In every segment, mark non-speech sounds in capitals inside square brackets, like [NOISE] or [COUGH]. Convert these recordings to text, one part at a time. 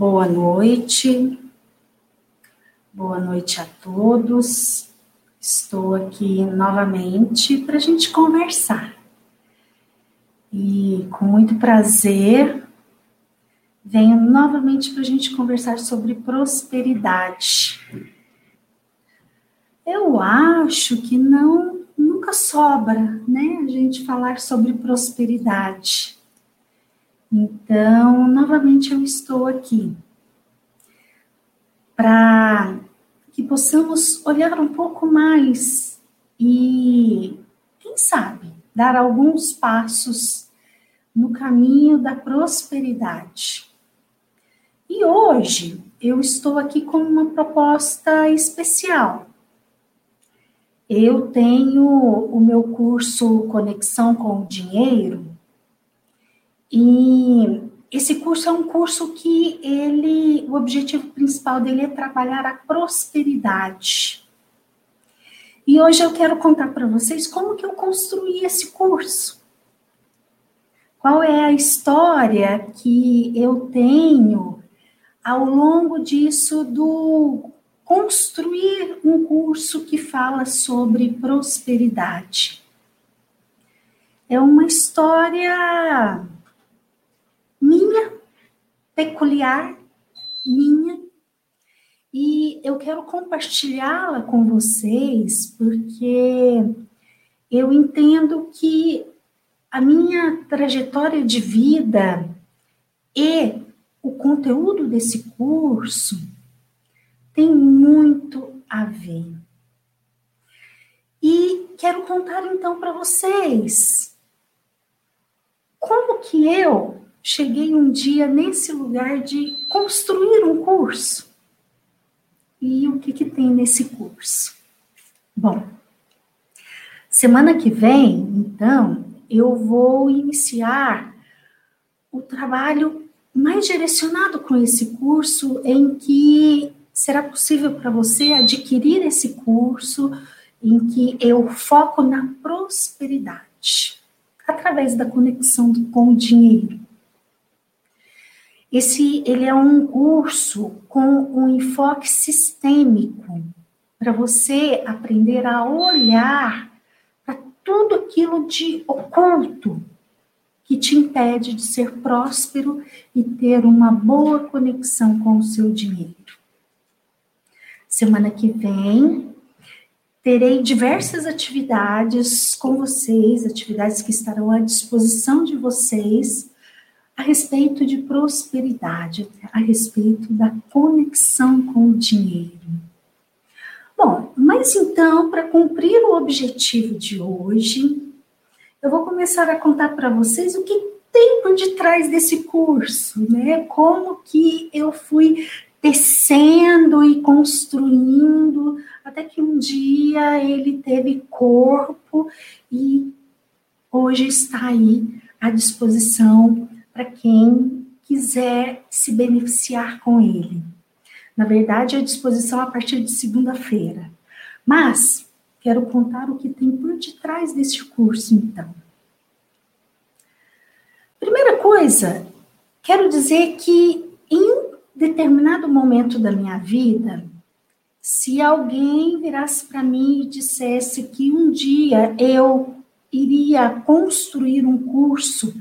Boa noite, boa noite a todos. Estou aqui novamente para a gente conversar. E com muito prazer, venho novamente para a gente conversar sobre prosperidade. Eu acho que não nunca sobra, né, a gente falar sobre prosperidade. Então, novamente eu estou aqui para que possamos olhar um pouco mais e, quem sabe, dar alguns passos no caminho da prosperidade. E hoje eu estou aqui com uma proposta especial. Eu tenho o meu curso Conexão com o Dinheiro e esse curso é um curso que ele, o objetivo principal dele é trabalhar a prosperidade. E hoje eu quero contar para vocês como que eu construí esse curso. Qual é a história que eu tenho ao longo disso do construir um curso que fala sobre prosperidade. É uma história minha, peculiar, minha, e eu quero compartilhá-la com vocês porque eu entendo que a minha trajetória de vida e o conteúdo desse curso tem muito a ver. E quero contar então para vocês como que eu cheguei um dia nesse lugar de construir um curso. E o que, que tem nesse curso? Bom, semana que vem, então, eu vou iniciar o trabalho mais direcionado com esse curso, em que será possível para você adquirir esse curso, em que eu foco na prosperidade, através da conexão com o dinheiro. Esse ele é um curso com um enfoque sistêmico para você aprender a olhar para tudo aquilo de oculto que te impede de ser próspero e ter uma boa conexão com o seu dinheiro. Semana que vem terei diversas atividades com vocês, atividades que estarão à disposição de vocês a respeito de prosperidade, a respeito da conexão com o dinheiro. Bom, mas então, para cumprir o objetivo de hoje, eu vou começar a contar para vocês o que tem por detrás desse curso, né? Como que eu fui tecendo e construindo até que um dia ele teve corpo e hoje está aí à disposição para quem quiser se beneficiar com ele. Na verdade, à disposição a partir de segunda-feira. Mas quero contar o que tem por detrás desse curso, então. Primeira coisa, quero dizer que em determinado momento da minha vida, se alguém virasse para mim e dissesse que um dia eu iria construir um curso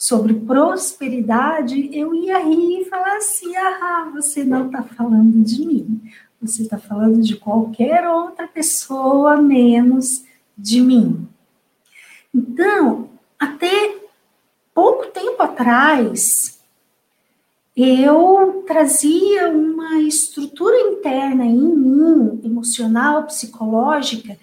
sobre prosperidade, eu ia rir e falar assim: ah, você não está falando de mim, você está falando de qualquer outra pessoa menos de mim. Então, até pouco tempo atrás, eu trazia uma estrutura interna em mim, emocional, psicológica,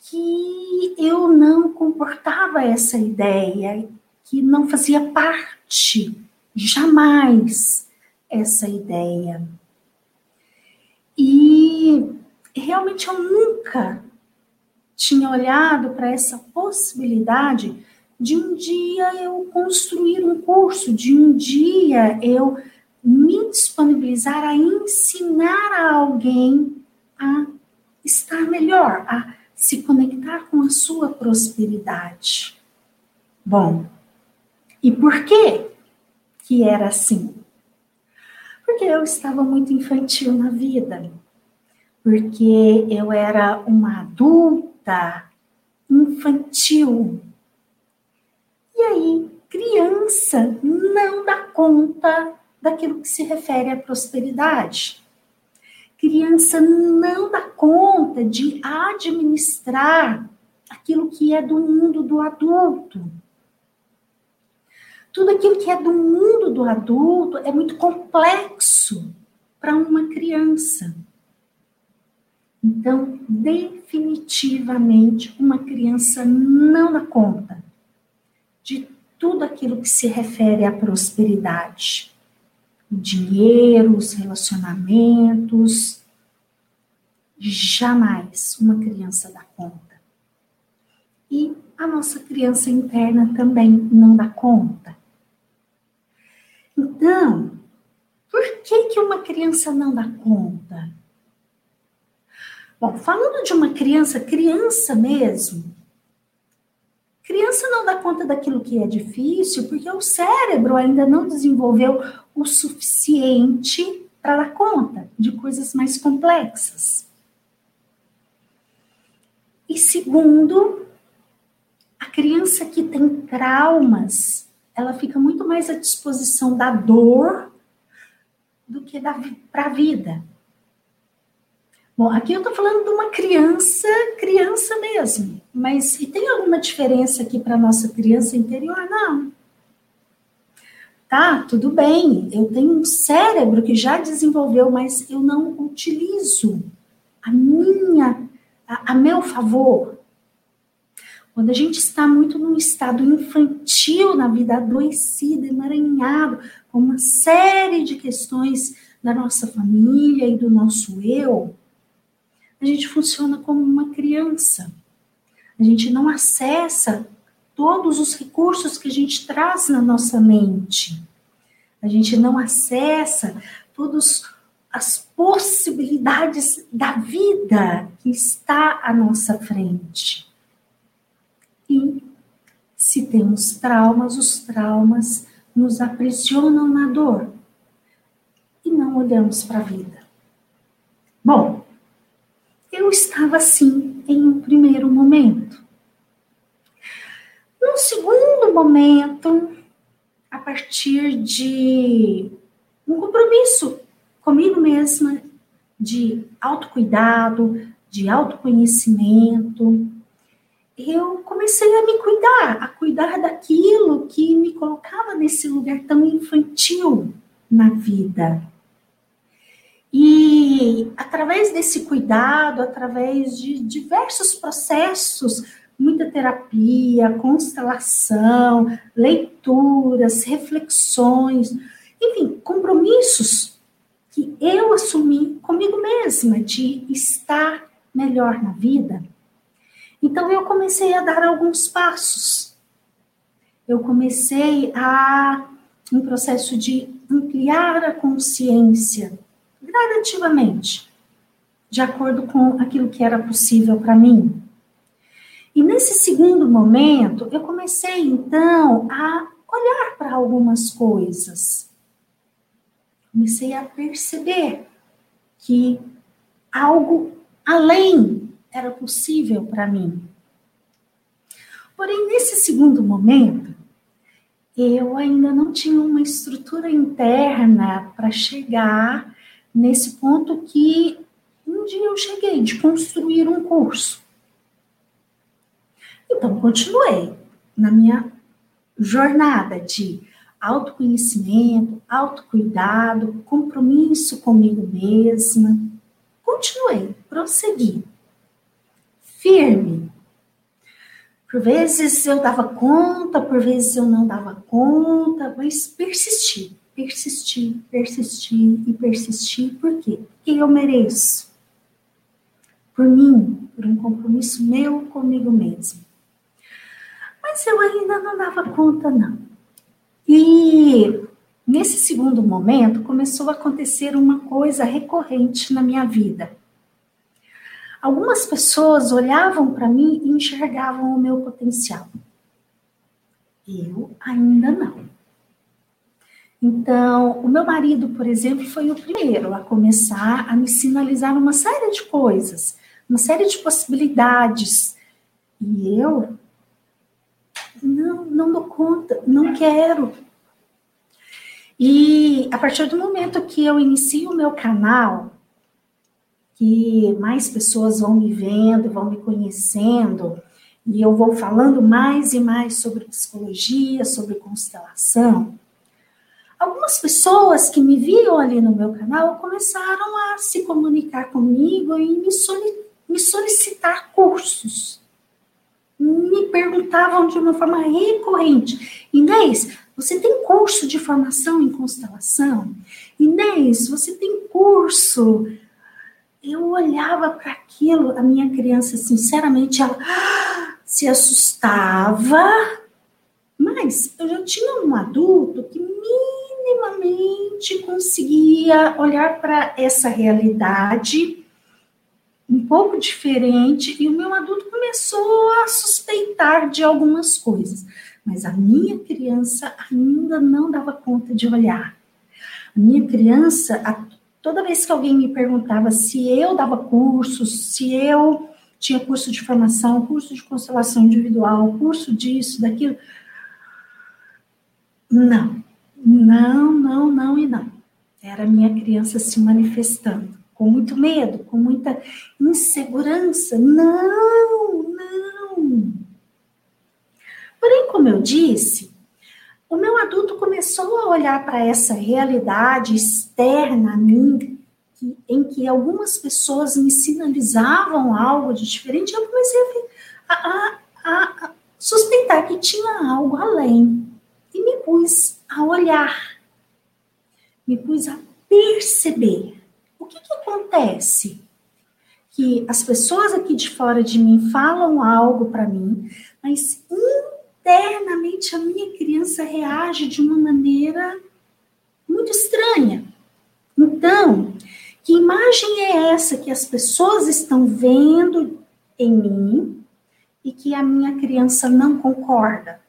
que eu não comportava essa ideia, que não fazia parte jamais essa ideia. E realmente eu nunca tinha olhado para essa possibilidade de um dia eu construir um curso, de um dia eu me disponibilizar a ensinar a alguém a estar melhor, a se conectar com a sua prosperidade. Bom, e por que que era assim? Porque eu estava muito infantil na vida. Porque eu era uma adulta infantil. E aí, criança não dá conta daquilo que se refere à prosperidade. Criança não dá conta de administrar aquilo que é do mundo do adulto. Tudo aquilo que é do mundo do adulto é muito complexo para uma criança. Então, definitivamente, uma criança não dá conta de tudo aquilo que se refere à prosperidade. O dinheiro, os relacionamentos. Jamais uma criança dá conta. E a nossa criança interna também não dá conta. Então, por que, que uma criança não dá conta? Bom, falando de uma criança, criança mesmo, Criança não dá conta daquilo que é difícil porque o cérebro ainda não desenvolveu o suficiente para dar conta de coisas mais complexas. E segundo, a criança que tem traumas, ela fica muito mais à disposição da dor do que para a vida. Bom, aqui eu estou falando de uma criança, criança mesmo. Mas e tem alguma diferença aqui para nossa criança interior? Não. Tá, tudo bem. Eu tenho um cérebro que já desenvolveu, mas eu não utilizo a minha, a, a meu favor. Quando a gente está muito num estado infantil, na vida adoecida, emaranhado, com uma série de questões da nossa família e do nosso eu, a gente funciona como uma criança. A gente não acessa todos os recursos que a gente traz na nossa mente. A gente não acessa todas as possibilidades da vida que está à nossa frente. Se temos traumas, os traumas nos aprisionam na dor e não olhamos para a vida. Bom, eu estava assim em um primeiro momento. Num segundo momento, a partir de um compromisso comigo mesma, de autocuidado, de autoconhecimento, eu comecei a me cuidar, a cuidar daquilo que me colocava nesse lugar tão infantil na vida. E através desse cuidado, através de diversos processos, muita terapia, constelação, leituras, reflexões, enfim, compromissos que eu assumi comigo mesma de estar melhor na vida. Então eu comecei a dar alguns passos. Eu comecei a um processo de ampliar a consciência gradativamente, de acordo com aquilo que era possível para mim. E nesse segundo momento, eu comecei então a olhar para algumas coisas. Comecei a perceber que algo além era possível para mim. Porém, nesse segundo momento, eu ainda não tinha uma estrutura interna para chegar nesse ponto que um dia eu cheguei de construir um curso. Então, continuei na minha jornada de autoconhecimento, autocuidado, compromisso comigo mesma. Continuei, prossegui. Firme. Por vezes eu dava conta, por vezes eu não dava conta, mas persisti persistir, persistir e persistir. Por quê? Porque eu mereço. Por mim, por um compromisso meu comigo mesmo. Mas eu ainda não dava conta, não. E nesse segundo momento começou a acontecer uma coisa recorrente na minha vida. Algumas pessoas olhavam para mim e enxergavam o meu potencial. Eu ainda não. Então, o meu marido, por exemplo, foi o primeiro a começar a me sinalizar uma série de coisas, uma série de possibilidades. E eu não, não dou conta, não quero. E a partir do momento que eu inicio o meu canal, que mais pessoas vão me vendo, vão me conhecendo, e eu vou falando mais e mais sobre psicologia, sobre constelação, algumas pessoas que me viam ali no meu canal começaram a se comunicar comigo e me, me solicitar cursos. Me perguntavam de uma forma recorrente: Inês, você tem curso de formação em constelação? Inês, você tem curso? Eu olhava para aquilo, a minha criança, sinceramente, ela se assustava, mas eu já tinha um adulto que minimamente conseguia olhar para essa realidade um pouco diferente e o meu adulto começou a suspeitar de algumas coisas, mas a minha criança ainda não dava conta de olhar. A minha criança, toda vez que alguém me perguntava se eu dava cursos, se eu tinha curso de formação, curso de constelação individual, curso disso, daquilo, não, não, não, não e não. Era minha criança se manifestando, com muito medo, com muita insegurança. Não, não. Porém, como eu disse, o meu adulto começou a olhar para essa realidade externa a mim, que, em que algumas pessoas me sinalizavam algo de diferente, eu comecei a, a, a, a suspeitar que tinha algo além. E me pus a olhar, me pus a perceber. O que, que acontece? Que as pessoas aqui de fora de mim falam algo para mim, mas internamente a minha criança reage de uma maneira muito estranha. Então, que imagem é essa que as pessoas estão vendo em mim e que a minha criança não concorda?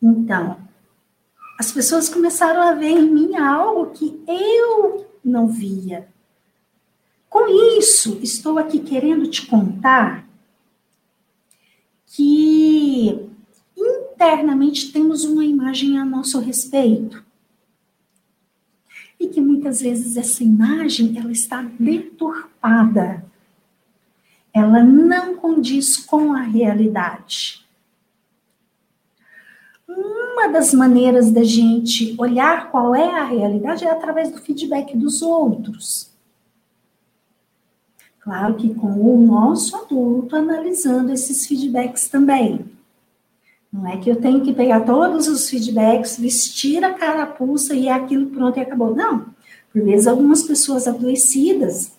Então, as pessoas começaram a ver em mim algo que eu não via. Com isso, estou aqui querendo te contar que internamente temos uma imagem a nosso respeito. E que muitas vezes essa imagem ela está deturpada. Ela não condiz com a realidade. Uma das maneiras da gente olhar qual é a realidade é através do feedback dos outros. Claro que com o nosso adulto analisando esses feedbacks também. Não é que eu tenho que pegar todos os feedbacks, vestir a carapuça e é aquilo pronto e acabou. Não. Por vezes, algumas pessoas adoecidas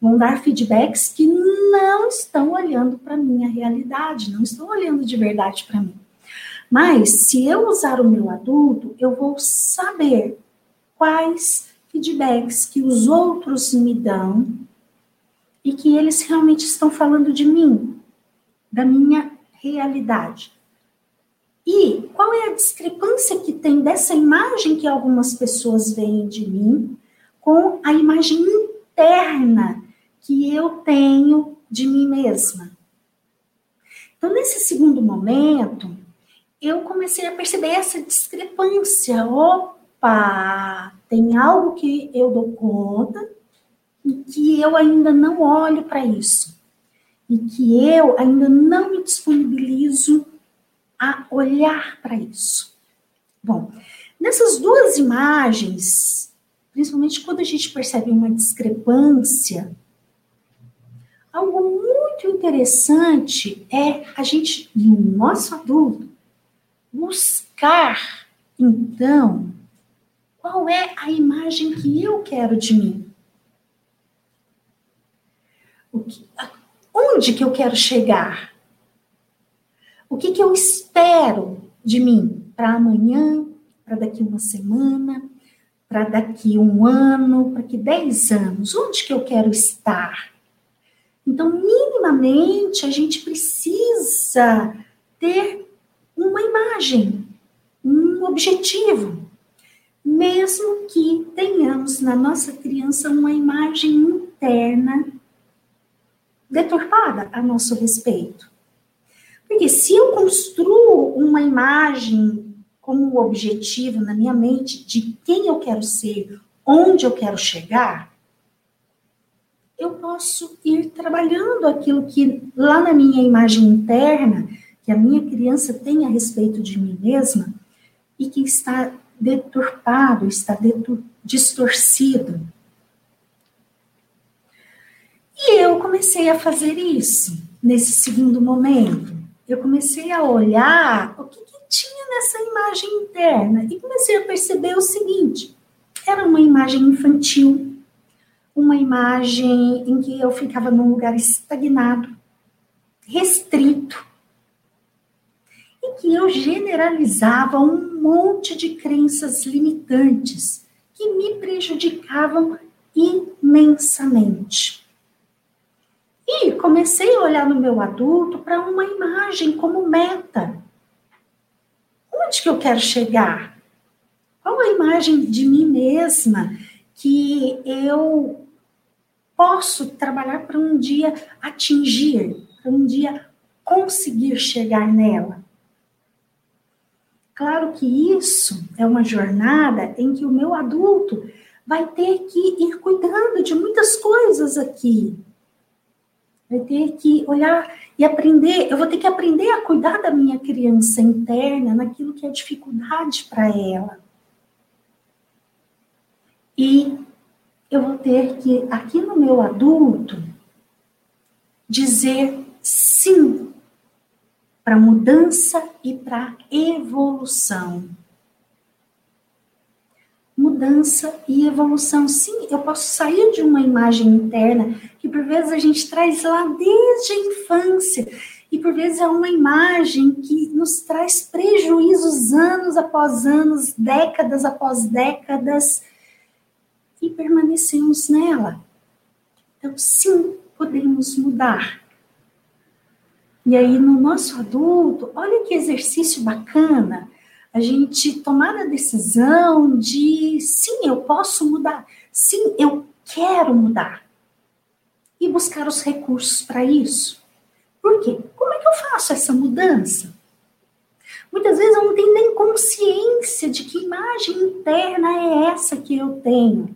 vão dar feedbacks que não estão olhando para a minha realidade, não estão olhando de verdade para mim. Mas, se eu usar o meu adulto, eu vou saber quais feedbacks que os outros me dão e que eles realmente estão falando de mim, da minha realidade. E qual é a discrepância que tem dessa imagem que algumas pessoas veem de mim com a imagem interna que eu tenho de mim mesma? Então, nesse segundo momento, eu comecei a perceber essa discrepância. Opa, tem algo que eu dou conta que eu ainda não olho para isso. E que eu ainda não me disponibilizo a olhar para isso. Bom, nessas duas imagens, principalmente quando a gente percebe uma discrepância, algo muito interessante é a gente, no nosso adulto, buscar, então, qual é a imagem que eu quero de mim. Que, onde que eu quero chegar? O que, que eu espero de mim para amanhã, para daqui uma semana, para daqui um ano, para daqui dez anos? Onde que eu quero estar? Então, minimamente, a gente precisa ter uma imagem, um objetivo. mesmo que tenhamos na nossa criança uma imagem interna deturpada a nosso respeito. Porque se eu construo uma imagem como objetivo na minha mente de quem eu quero ser, onde eu quero chegar, eu posso ir trabalhando aquilo que lá na minha imagem interna, que a minha criança tem a respeito de mim mesma e que está deturpado, está distorcido. E eu comecei a fazer isso nesse segundo momento. Eu comecei a olhar o que, que tinha nessa imagem interna e comecei a perceber o seguinte: era uma imagem infantil, uma imagem em que eu ficava num lugar estagnado, restrito, e que eu generalizava um monte de crenças limitantes que me prejudicavam imensamente. E comecei a olhar no meu adulto para uma imagem como meta. Onde que eu quero chegar? Qual a imagem de mim mesma que eu posso trabalhar para um dia atingir, para um dia conseguir chegar nela. Claro que isso é uma jornada em que o meu adulto vai ter que ir cuidando de muitas coisas aqui. Vai ter que olhar e aprender. Eu vou ter que aprender a cuidar da minha criança interna naquilo que é dificuldade para ela. E eu vou ter que, aqui no meu adulto, dizer sim para mudança e para evolução. Mudança e evolução. Sim, eu posso sair de uma imagem interna que por vezes a gente traz lá desde a infância e por vezes é uma imagem que nos traz prejuízos anos após anos, décadas após décadas e permanecemos nela. Então, sim, podemos mudar. E aí, no nosso adulto, olha que exercício bacana a gente tomar a decisão de sim, eu posso mudar, sim, eu quero mudar. E buscar os recursos para isso. Por quê? Como é que eu faço essa mudança? Muitas vezes eu não tenho nem consciência de que imagem interna é essa que eu tenho.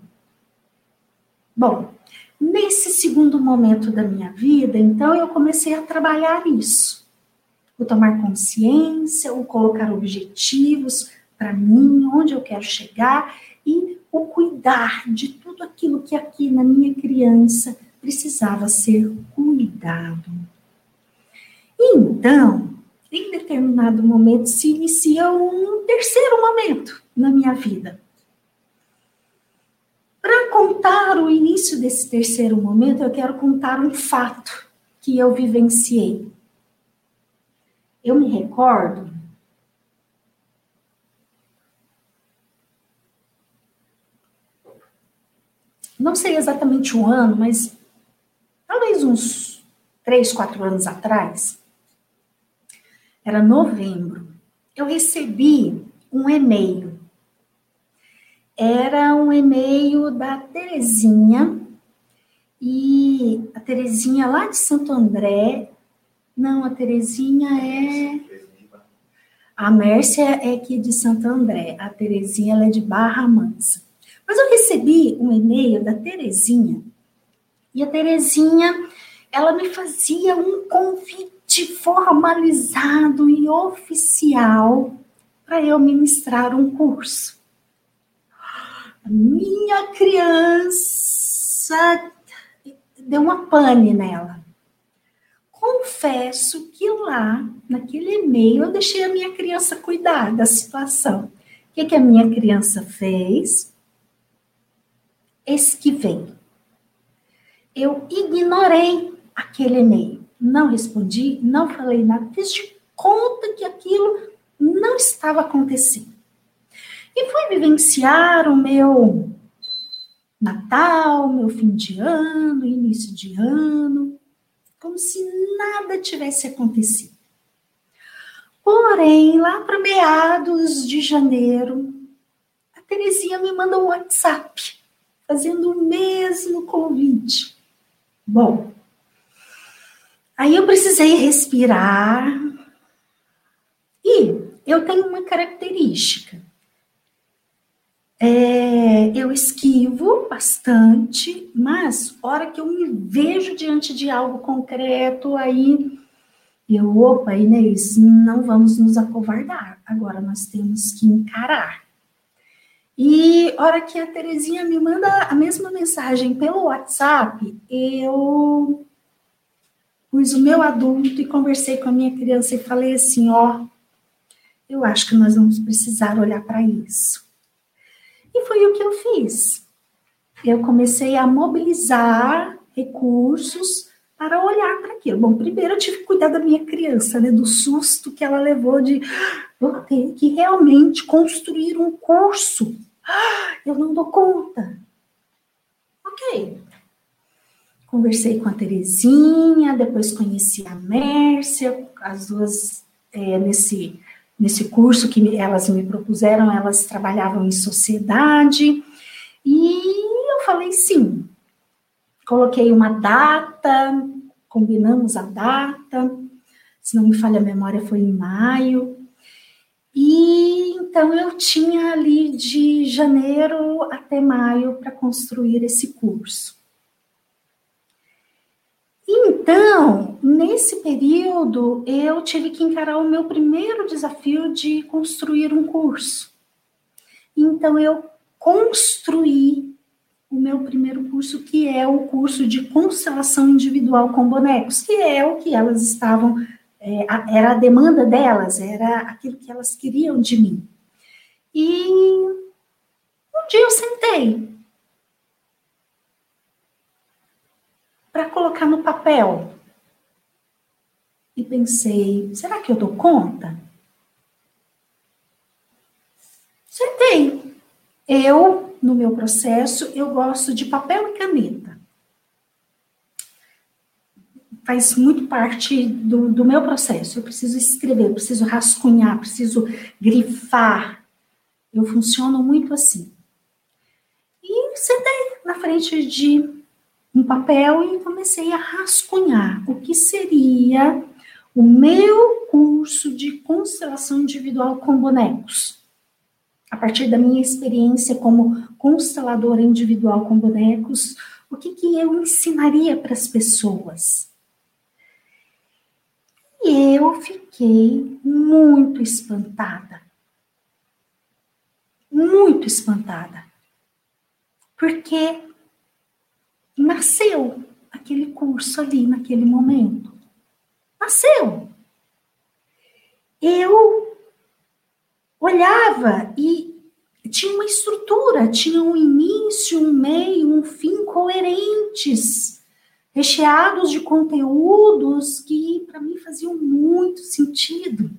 Bom, nesse segundo momento da minha vida, então eu comecei a trabalhar isso. O tomar consciência, o colocar objetivos para mim, onde eu quero chegar e o cuidar de tudo aquilo que aqui na minha criança precisava ser cuidado. Então, em determinado momento se inicia um terceiro momento na minha vida. Para contar o início desse terceiro momento, eu quero contar um fato que eu vivenciei. Eu me recordo não sei exatamente o ano, mas talvez uns três, quatro anos atrás, era novembro, eu recebi um e-mail. Era um e-mail da Terezinha, e a Terezinha lá de Santo André, não, a Terezinha é... A Mércia é aqui de Santo André, a Terezinha ela é de Barra Mansa. Mas eu recebi um e-mail da Terezinha, e a Terezinha, ela me fazia um convite formalizado e oficial para eu ministrar um curso minha criança deu uma pane nela. Confesso que lá, naquele e-mail, eu deixei a minha criança cuidar da situação. O que, que a minha criança fez? Esquivei. Eu ignorei aquele e-mail. Não respondi, não falei nada, fiz de conta que aquilo não estava acontecendo. E fui vivenciar o meu Natal, meu fim de ano, início de ano, como se nada tivesse acontecido. Porém, lá para meados de janeiro, a Terezinha me manda um WhatsApp fazendo o mesmo convite. Bom, aí eu precisei respirar e eu tenho uma característica. É, eu esquivo bastante, mas hora que eu me vejo diante de algo concreto, aí eu, opa, Inês, não vamos nos acovardar. Agora nós temos que encarar. E hora que a Terezinha me manda a mesma mensagem pelo WhatsApp, eu pus o meu adulto e conversei com a minha criança e falei assim, ó, eu acho que nós vamos precisar olhar para isso. E foi o que eu fiz. Eu comecei a mobilizar recursos para olhar para aquilo. Bom, primeiro eu tive que cuidar da minha criança, né, do susto que ela levou de vou ter que realmente construir um curso. Eu não dou conta. Ok. Conversei com a Terezinha, depois conheci a Mércia, as duas é, nesse nesse curso que elas me propuseram, elas trabalhavam em sociedade, e eu falei sim. Coloquei uma data, combinamos a data, se não me falha a memória, foi em maio. E então eu tinha ali de janeiro até maio para construir esse curso. Então, nesse período, eu tive que encarar o meu primeiro desafio de construir um curso. Então, eu construí o meu primeiro curso, que é o curso de constelação individual com bonecos, que é o que elas estavam, é, era a demanda delas, era aquilo que elas queriam de mim. E um dia eu sentei para colocar no papel. E pensei, será que eu dou conta? Sentei. Eu, no meu processo, eu gosto de papel e caneta. Faz muito parte do, do meu processo. Eu preciso escrever, eu preciso rascunhar, preciso grifar. Eu funciono muito assim. E sentei na frente de um papel e comecei a rascunhar o que seria o meu curso de constelação individual com bonecos. A partir da minha experiência como consteladora individual com bonecos, o que, que eu ensinaria para as pessoas? E eu fiquei muito espantada. Muito espantada. Porque nasceu aquele curso ali naquele momento. Nasceu. Eu olhava e tinha uma estrutura, tinha um início, um meio, um fim coerentes, recheados de conteúdos que para mim faziam muito sentido.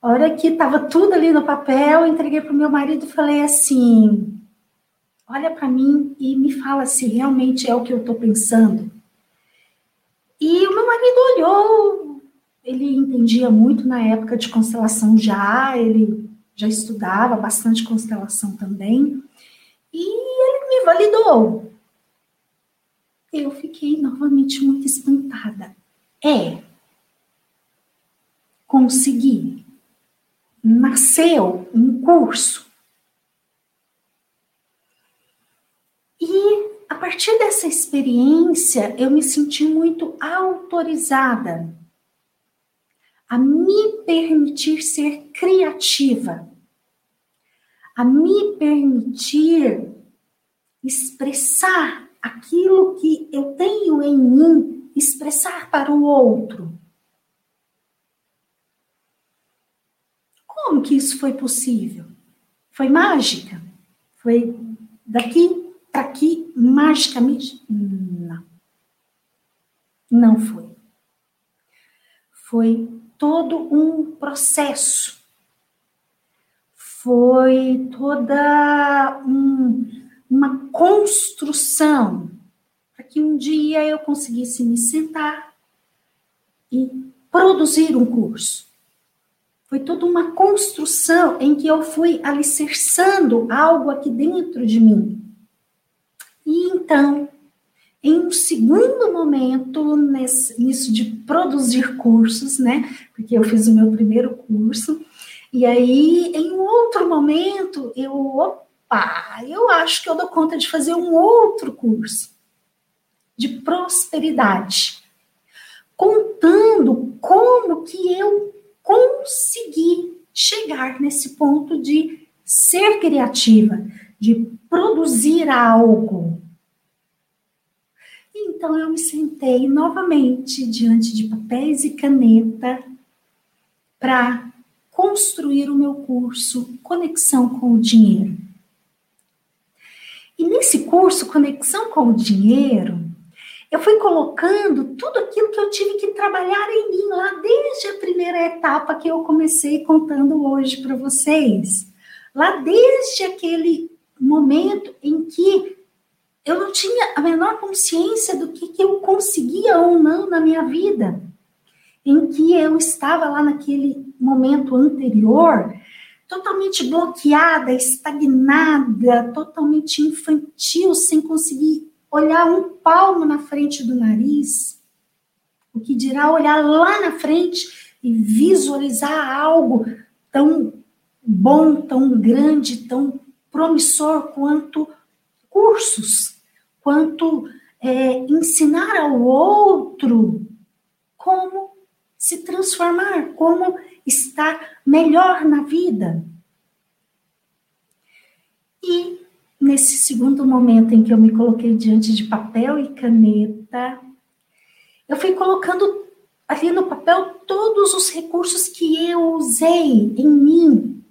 A hora que estava tudo ali no papel, entreguei para o meu marido e falei assim: olha para mim e me fala se realmente é o que eu estou pensando. E o meu marido olhou, ele entendia muito na época de constelação já, ele já estudava bastante constelação também, e ele me validou. Eu fiquei novamente muito espantada. É, consegui. Nasceu um curso E a partir dessa experiência, eu me senti muito autorizada a me permitir ser criativa, a me permitir expressar aquilo que eu tenho em mim, expressar para o outro. Como que isso foi possível? Foi mágica? Foi daqui aqui magicamente? Não. Não foi. Foi todo um processo. Foi toda um, uma construção para que um dia eu conseguisse me sentar e produzir um curso. Foi toda uma construção em que eu fui alicerçando algo aqui dentro de mim. E então, em um segundo momento, nesse, nisso de produzir cursos, né? Porque eu fiz o meu primeiro curso, e aí, em outro momento, eu, opa, eu acho que eu dou conta de fazer um outro curso de prosperidade, contando como que eu consegui chegar nesse ponto de ser criativa, de produzir algo. Então eu me sentei novamente diante de papéis e caneta para construir o meu curso Conexão com o Dinheiro. E nesse curso Conexão com o Dinheiro, eu fui colocando tudo aquilo que eu tive que trabalhar em mim lá desde a primeira etapa que eu comecei contando hoje para vocês. Lá desde aquele momento em que eu não tinha a menor consciência do que, que eu conseguia ou não na minha vida, em que eu estava lá naquele momento anterior, totalmente bloqueada, estagnada, totalmente infantil, sem conseguir olhar um palmo na frente do nariz. O que dirá olhar lá na frente e visualizar algo tão bom, tão grande, tão promissor quanto cursos, quanto é, ensinar ao outro como se transformar, como estar melhor na vida. E nesse segundo momento em que eu me coloquei diante de papel e caneta, eu fui colocando ali no papel todos os recursos que eu usei em mim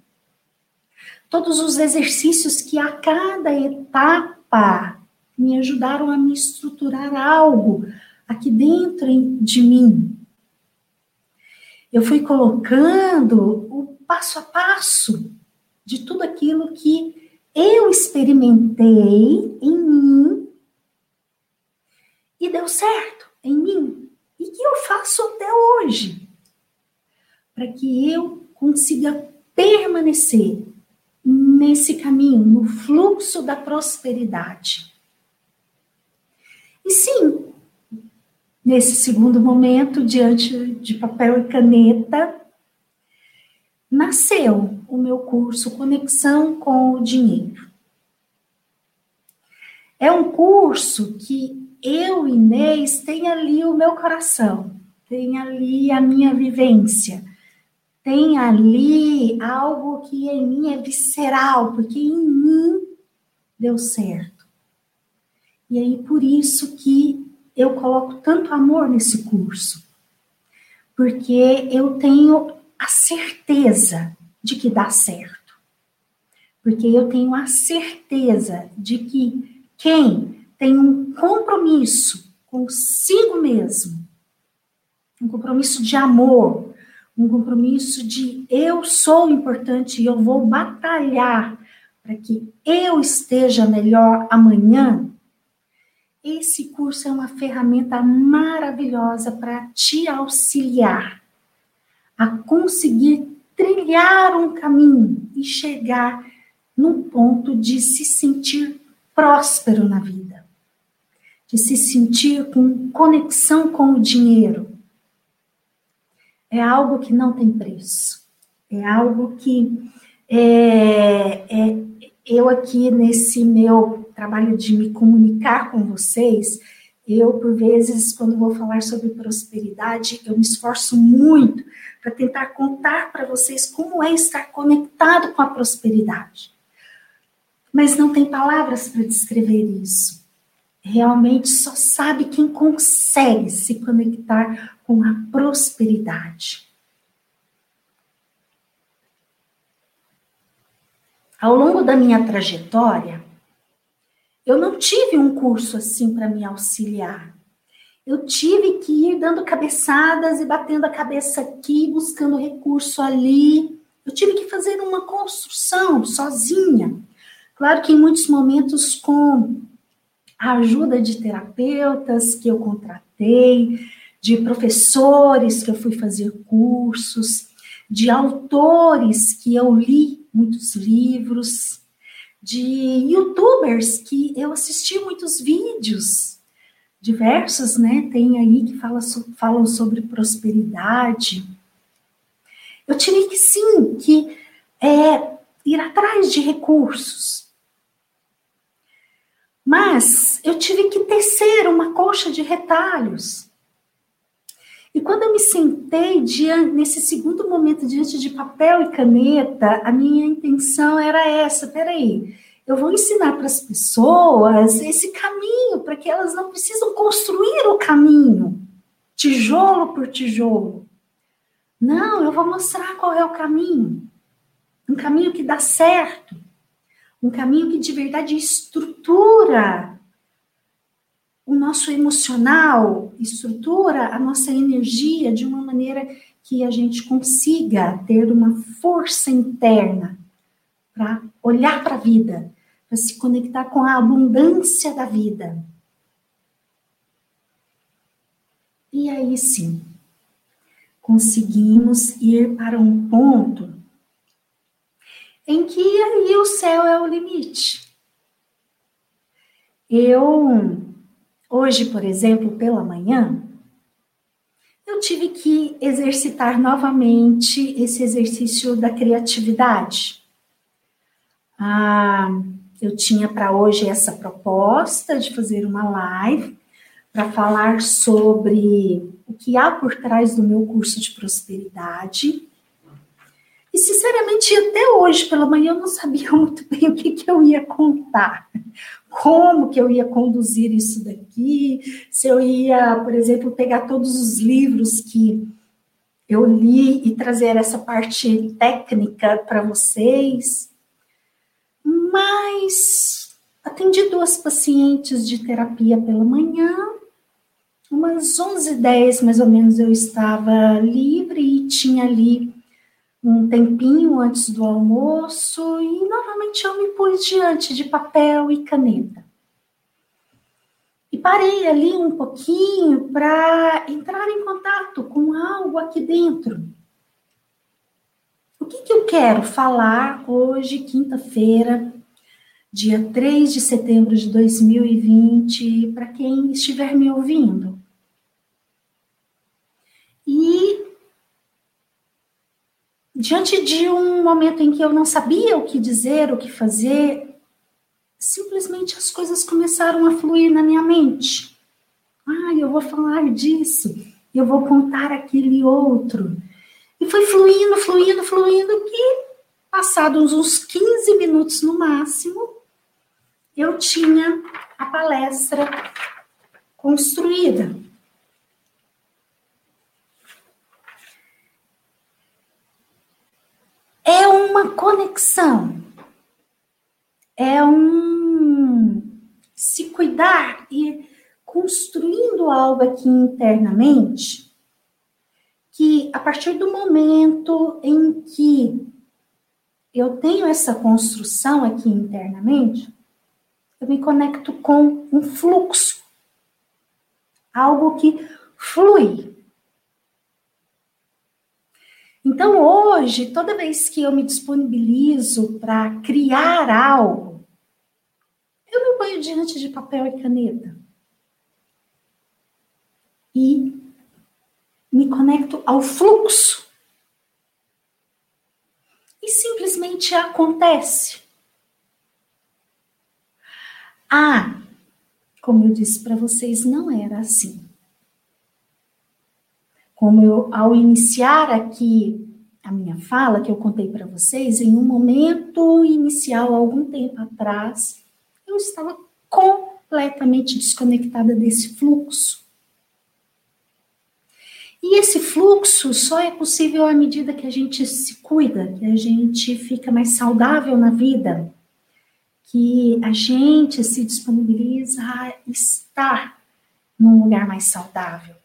todos os exercícios que a cada etapa me ajudaram a me estruturar algo aqui dentro de mim. Eu fui colocando o passo a passo de tudo aquilo que eu experimentei em mim e deu certo em mim e que eu faço até hoje, para que eu consiga permanecer nesse caminho, no fluxo da prosperidade. E sim, nesse segundo momento, diante de papel e caneta, nasceu o meu curso Conexão com o Dinheiro. É um curso que eu, Inês, tem ali o meu coração, tem ali a minha vivência tem ali algo que em mim é visceral, porque em mim deu certo. E aí por isso que eu coloco tanto amor nesse curso. Porque eu tenho a certeza de que dá certo. Porque eu tenho a certeza de que quem tem um compromisso consigo mesmo, um compromisso de amor, um compromisso de eu sou importante e eu vou batalhar para que eu esteja melhor amanhã. Esse curso é uma ferramenta maravilhosa para te auxiliar a conseguir trilhar um caminho e chegar num ponto de se sentir próspero na vida, de se sentir com conexão com o dinheiro, é algo que não tem preço. É algo que é, é, eu aqui nesse meu trabalho de me comunicar com vocês, eu por vezes quando vou falar sobre prosperidade, eu me esforço muito para tentar contar para vocês como é estar conectado com a prosperidade. Mas não tem palavras para descrever isso realmente só sabe quem consegue se conectar com a prosperidade. Ao longo da minha trajetória, eu não tive um curso assim para me auxiliar. Eu tive que ir dando cabeçadas e batendo a cabeça aqui, buscando recurso ali. Eu tive que fazer uma construção sozinha. Claro que em muitos momentos com a ajuda de terapeutas que eu contratei, de professores que eu fui fazer cursos, de autores que eu li muitos livros, de youtubers que eu assisti muitos vídeos, diversos, né? Tem aí que fala, falam sobre prosperidade. Eu tive que sim, que é, ir atrás de recursos. Mas eu tive que tecer uma colcha de retalhos. E quando eu me sentei diante, nesse segundo momento diante de papel e caneta, a minha intenção era essa: peraí, eu vou ensinar para as pessoas esse caminho, para que elas não precisam construir o caminho, tijolo por tijolo. Não, eu vou mostrar qual é o caminho. Um caminho que dá certo. Um caminho que de verdade estrutura o nosso emocional, estrutura a nossa energia de uma maneira que a gente consiga ter uma força interna para olhar para a vida, para se conectar com a abundância da vida. E aí sim, conseguimos ir para um ponto em que aí o céu é o limite. Eu, hoje, por exemplo, pela manhã, eu tive que exercitar novamente esse exercício da criatividade. Ah, eu tinha para hoje essa proposta de fazer uma live para falar sobre o que há por trás do meu curso de prosperidade. E, sinceramente, até hoje, pela manhã, eu não sabia [LAUGHS] muito bem o que, que eu ia contar. Como que eu ia conduzir isso daqui, se eu ia, por exemplo, pegar todos os livros que eu li e trazer essa parte técnica para vocês. Mas atendi duas pacientes de terapia pela manhã umas 11h10 mais ou menos eu estava livre e tinha ali um tempinho antes do almoço e novamente eu me pus diante de papel e caneta. E parei ali um pouquinho para entrar em contato com algo aqui dentro. O que, que eu quero falar hoje, quinta-feira, dia 3 de setembro de 2020, para quem estiver me ouvindo? E diante de um momento em que eu não sabia o que dizer, o que fazer, simplesmente as coisas começaram a fluir na minha mente. Ah, eu vou falar disso, eu vou contar aquele outro. E foi fluindo, fluindo, fluindo, que passados uns 15 minutos no máximo, eu tinha a palestra construída. É uma conexão, é um se cuidar e construindo algo aqui internamente, que a partir do momento em que eu tenho essa construção aqui internamente, eu me conecto com um fluxo, algo que flui, então, hoje, toda vez que eu me disponibilizo para criar algo, eu me ponho diante de papel e caneta. E me conecto ao fluxo. E simplesmente acontece. Ah, como eu disse para vocês, não era assim como eu, ao iniciar aqui a minha fala, que eu contei para vocês, em um momento inicial, algum tempo atrás, eu estava completamente desconectada desse fluxo. E esse fluxo só é possível à medida que a gente se cuida, que a gente fica mais saudável na vida, que a gente se disponibiliza a estar num lugar mais saudável.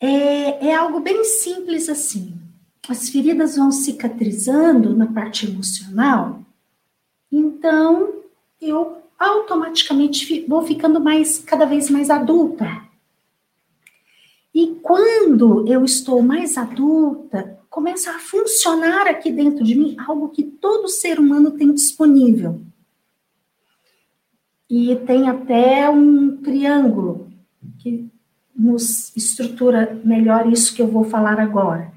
É, é algo bem simples assim. As feridas vão cicatrizando na parte emocional, então eu automaticamente vou ficando mais cada vez mais adulta. E quando eu estou mais adulta, começa a funcionar aqui dentro de mim algo que todo ser humano tem disponível. E tem até um triângulo que nos estrutura melhor isso que eu vou falar agora.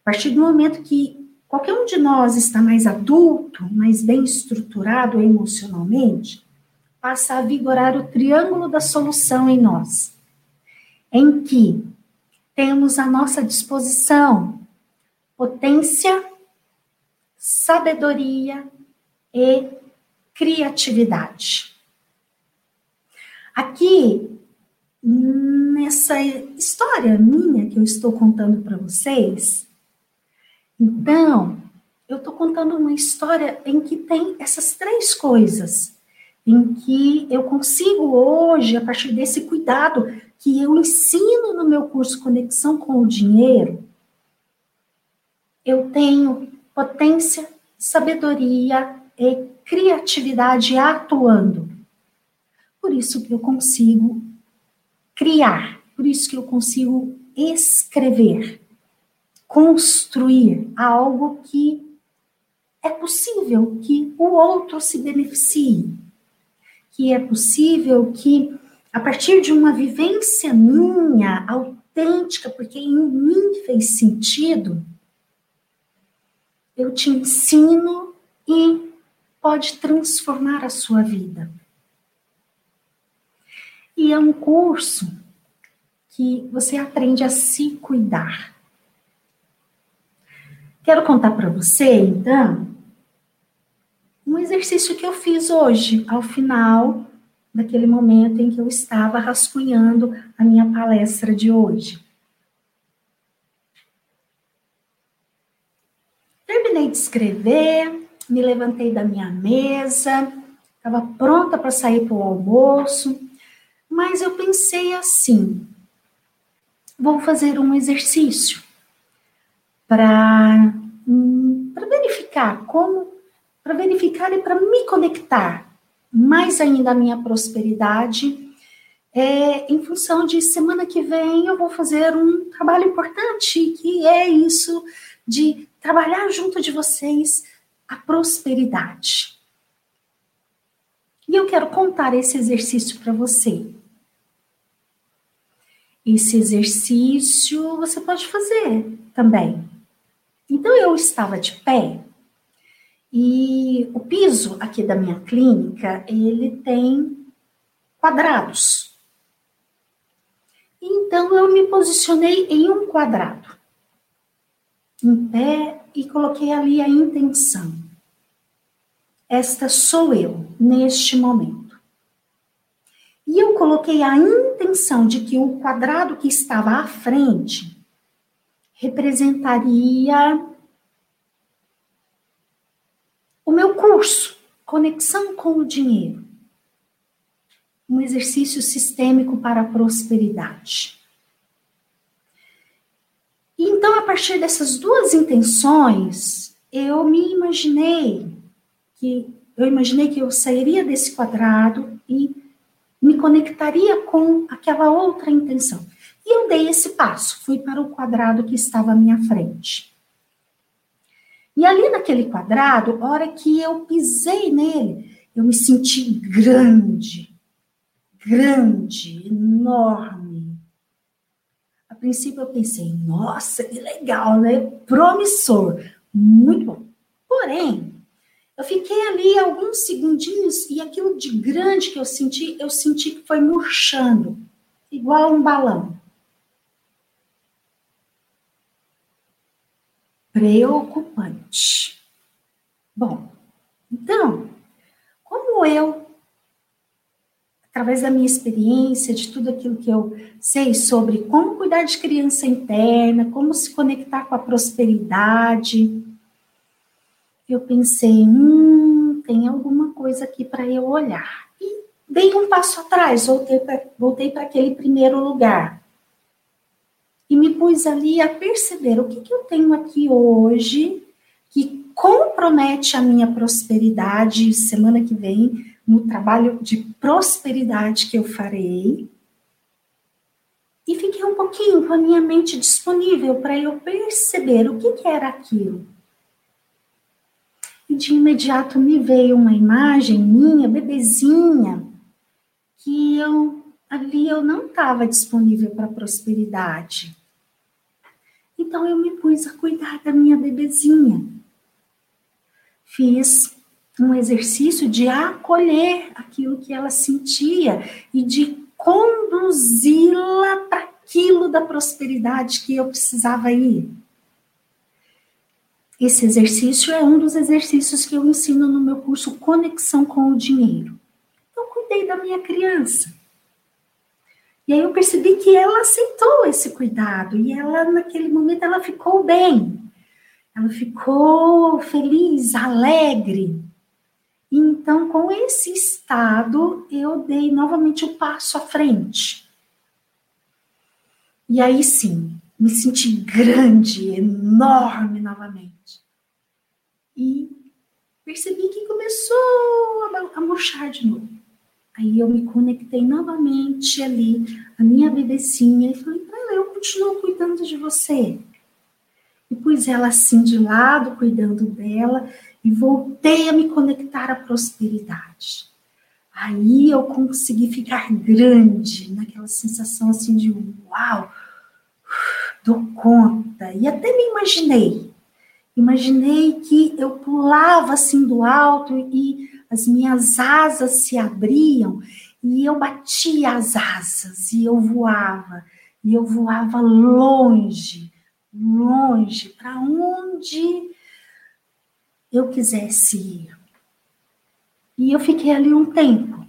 A partir do momento que qualquer um de nós está mais adulto, mais bem estruturado emocionalmente, passa a vigorar o triângulo da solução em nós, em que temos à nossa disposição potência, sabedoria e criatividade. Aqui, nessa história minha que eu estou contando para vocês, então, eu estou contando uma história em que tem essas três coisas, em que eu consigo hoje, a partir desse cuidado que eu ensino no meu curso Conexão com o Dinheiro, eu tenho potência, sabedoria e criatividade atuando. Por isso que eu consigo criar, por isso que eu consigo escrever, construir algo que é possível que o outro se beneficie, que é possível que, a partir de uma vivência minha, autêntica, porque em mim fez sentido, eu te ensino e pode transformar a sua vida. E é um curso que você aprende a se cuidar. Quero contar para você, então, um exercício que eu fiz hoje, ao final daquele momento em que eu estava rascunhando a minha palestra de hoje. Terminei de escrever, me levantei da minha mesa, estava pronta para sair para o almoço, mas eu pensei assim: vou fazer um exercício para hum, verificar como, para verificar e para me conectar mais ainda à minha prosperidade. É, em função de semana que vem eu vou fazer um trabalho importante, que é isso de trabalhar junto de vocês a prosperidade. E eu quero contar esse exercício para você. Esse exercício você pode fazer também. Então eu estava de pé e o piso aqui da minha clínica, ele tem quadrados. Então eu me posicionei em um quadrado, em pé e coloquei ali a intenção. Esta sou eu neste momento. E eu coloquei a intenção de que o quadrado que estava à frente representaria o meu curso, Conexão com o Dinheiro. Um exercício sistêmico para a prosperidade. Então, a partir dessas duas intenções, eu me imaginei que eu imaginei que eu sairia desse quadrado e me conectaria com aquela outra intenção. E eu dei esse passo, fui para o quadrado que estava à minha frente. E ali naquele quadrado, a hora que eu pisei nele, eu me senti grande, grande, enorme. A princípio eu pensei, nossa, que legal, né? Promissor, muito bom. Porém, eu fiquei ali alguns segundinhos e aquilo de grande que eu senti, eu senti que foi murchando, igual um balão. preocupante. Bom, então, como eu, através da minha experiência, de tudo aquilo que eu sei sobre como cuidar de criança interna, como se conectar com a prosperidade, eu pensei, hum, tem alguma coisa aqui para eu olhar. E dei um passo atrás, voltei para aquele primeiro lugar e me pus ali a perceber o que, que eu tenho aqui hoje que compromete a minha prosperidade semana que vem, no trabalho de prosperidade que eu farei. E fiquei um pouquinho com a minha mente disponível para eu perceber o que, que era aquilo. E de imediato me veio uma imagem minha, bebezinha, que eu ali eu não estava disponível para prosperidade. Então eu me pus a cuidar da minha bebezinha. Fiz um exercício de acolher aquilo que ela sentia e de conduzi-la para aquilo da prosperidade que eu precisava ir. Esse exercício é um dos exercícios que eu ensino no meu curso Conexão com o Dinheiro. Então, cuidei da minha criança. E aí eu percebi que ela aceitou esse cuidado e ela, naquele momento, ela ficou bem. Ela ficou feliz, alegre. Então, com esse estado, eu dei novamente o um passo à frente. E aí sim, me senti grande, enorme novamente. E percebi que começou a murchar de novo. Aí eu me conectei novamente ali, a minha bebecinha, e falei, para eu continuo cuidando de você. E pus ela assim de lado, cuidando dela, e voltei a me conectar à prosperidade. Aí eu consegui ficar grande, naquela sensação assim de uau, dou conta. E até me imaginei. Imaginei que eu pulava assim do alto e as minhas asas se abriam e eu batia as asas e eu voava. E eu voava longe, longe, para onde eu quisesse ir. E eu fiquei ali um tempo,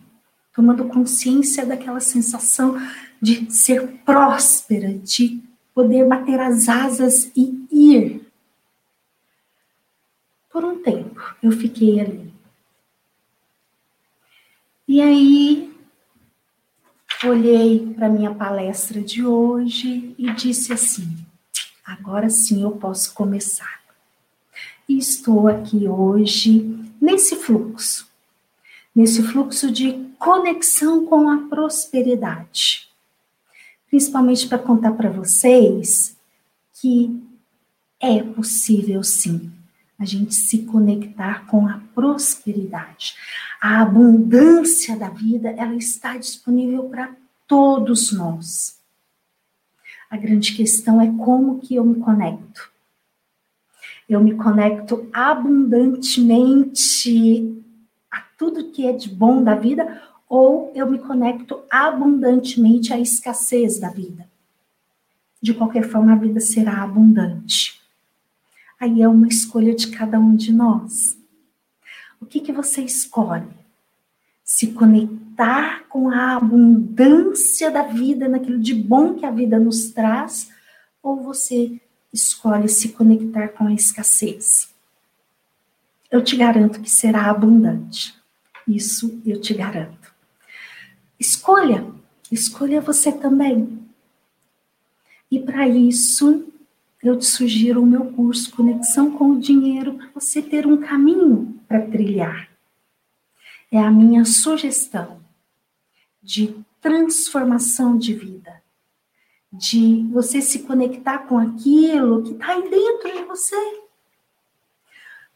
tomando consciência daquela sensação de ser próspera, de poder bater as asas e ir. Por um tempo, eu fiquei ali. E aí, olhei para minha palestra de hoje e disse assim: agora sim eu posso começar. E estou aqui hoje nesse fluxo, nesse fluxo de conexão com a prosperidade. Principalmente para contar para vocês que é possível sim a gente se conectar com a prosperidade. A abundância da vida, ela está disponível para todos nós. A grande questão é como que eu me conecto eu me conecto abundantemente a tudo que é de bom da vida, ou eu me conecto abundantemente à escassez da vida. De qualquer forma, a vida será abundante. Aí é uma escolha de cada um de nós. O que, que você escolhe? Se conectar com a abundância da vida, naquilo de bom que a vida nos traz, ou você escolhe se conectar com a escassez. Eu te garanto que será abundante. Isso eu te garanto. Escolha, escolha você também. E para isso, eu te sugiro o meu curso Conexão com o Dinheiro para você ter um caminho para trilhar. É a minha sugestão de transformação de vida de você se conectar com aquilo que está aí dentro de você.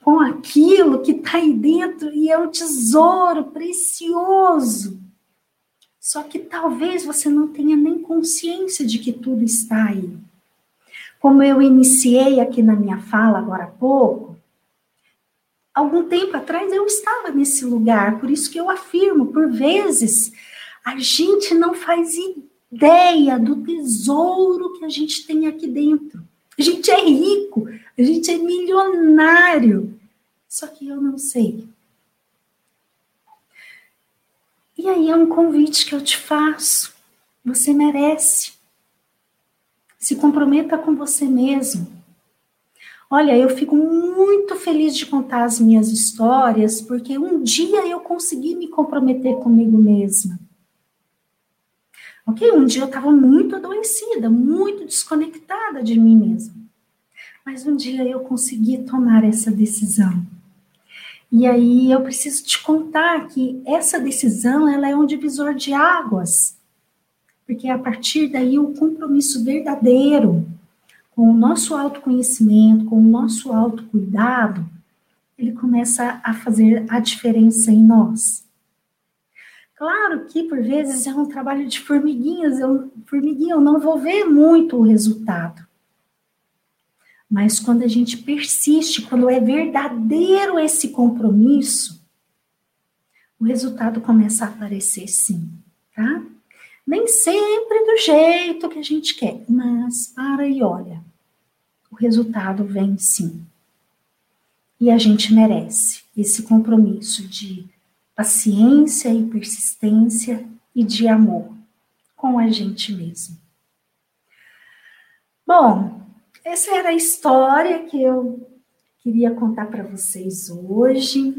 Com aquilo que está aí dentro e é um tesouro precioso. Só que talvez você não tenha nem consciência de que tudo está aí. Como eu iniciei aqui na minha fala agora há pouco, algum tempo atrás eu estava nesse lugar, por isso que eu afirmo, por vezes a gente não faz ideia do tesouro que a gente tem aqui dentro. A gente é rico, a gente é milionário, só que eu não sei. E aí é um convite que eu te faço. Você merece. Se comprometa com você mesmo. Olha, eu fico muito feliz de contar as minhas histórias, porque um dia eu consegui me comprometer comigo mesma. Ok? Um dia eu estava muito adoecida, muito desconectada de mim mesma. Mas um dia eu consegui tomar essa decisão. E aí eu preciso te contar que essa decisão ela é um divisor de águas porque a partir daí o compromisso verdadeiro com o nosso autoconhecimento, com o nosso autocuidado, ele começa a fazer a diferença em nós. Claro que por vezes é um trabalho de formiguinhas, eu, formiguinha, eu não vou ver muito o resultado. Mas quando a gente persiste, quando é verdadeiro esse compromisso, o resultado começa a aparecer sim, tá? Nem sempre do jeito que a gente quer, mas para e olha. O resultado vem sim. E a gente merece esse compromisso de paciência e persistência e de amor com a gente mesmo. Bom, essa era a história que eu queria contar para vocês hoje.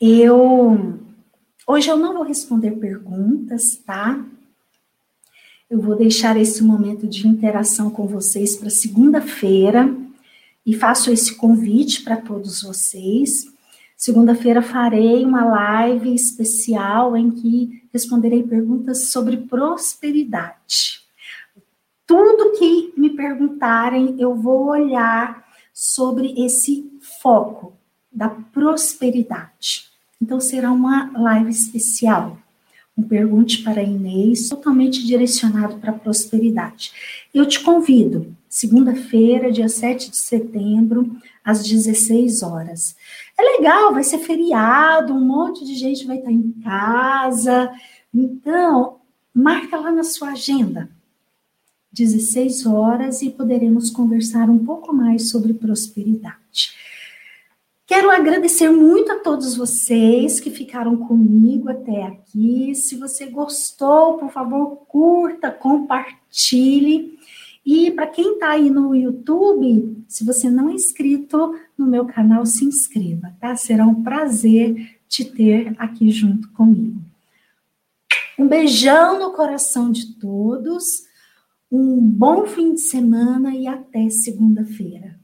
Eu hoje eu não vou responder perguntas, tá? Eu vou deixar esse momento de interação com vocês para segunda-feira e faço esse convite para todos vocês. Segunda-feira farei uma live especial em que responderei perguntas sobre prosperidade. Tudo que me perguntarem, eu vou olhar sobre esse foco da prosperidade. Então, será uma live especial. Um Pergunte para Inês, totalmente direcionado para a prosperidade. Eu te convido, segunda-feira, dia 7 de setembro, às 16 horas. É legal, vai ser feriado, um monte de gente vai estar em casa. Então, marca lá na sua agenda. 16 horas e poderemos conversar um pouco mais sobre prosperidade. Quero agradecer muito a todos vocês que ficaram comigo até aqui. Se você gostou, por favor, curta, compartilhe. E para quem está aí no YouTube, se você não é inscrito no meu canal, se inscreva, tá? Será um prazer te ter aqui junto comigo. Um beijão no coração de todos, um bom fim de semana e até segunda-feira.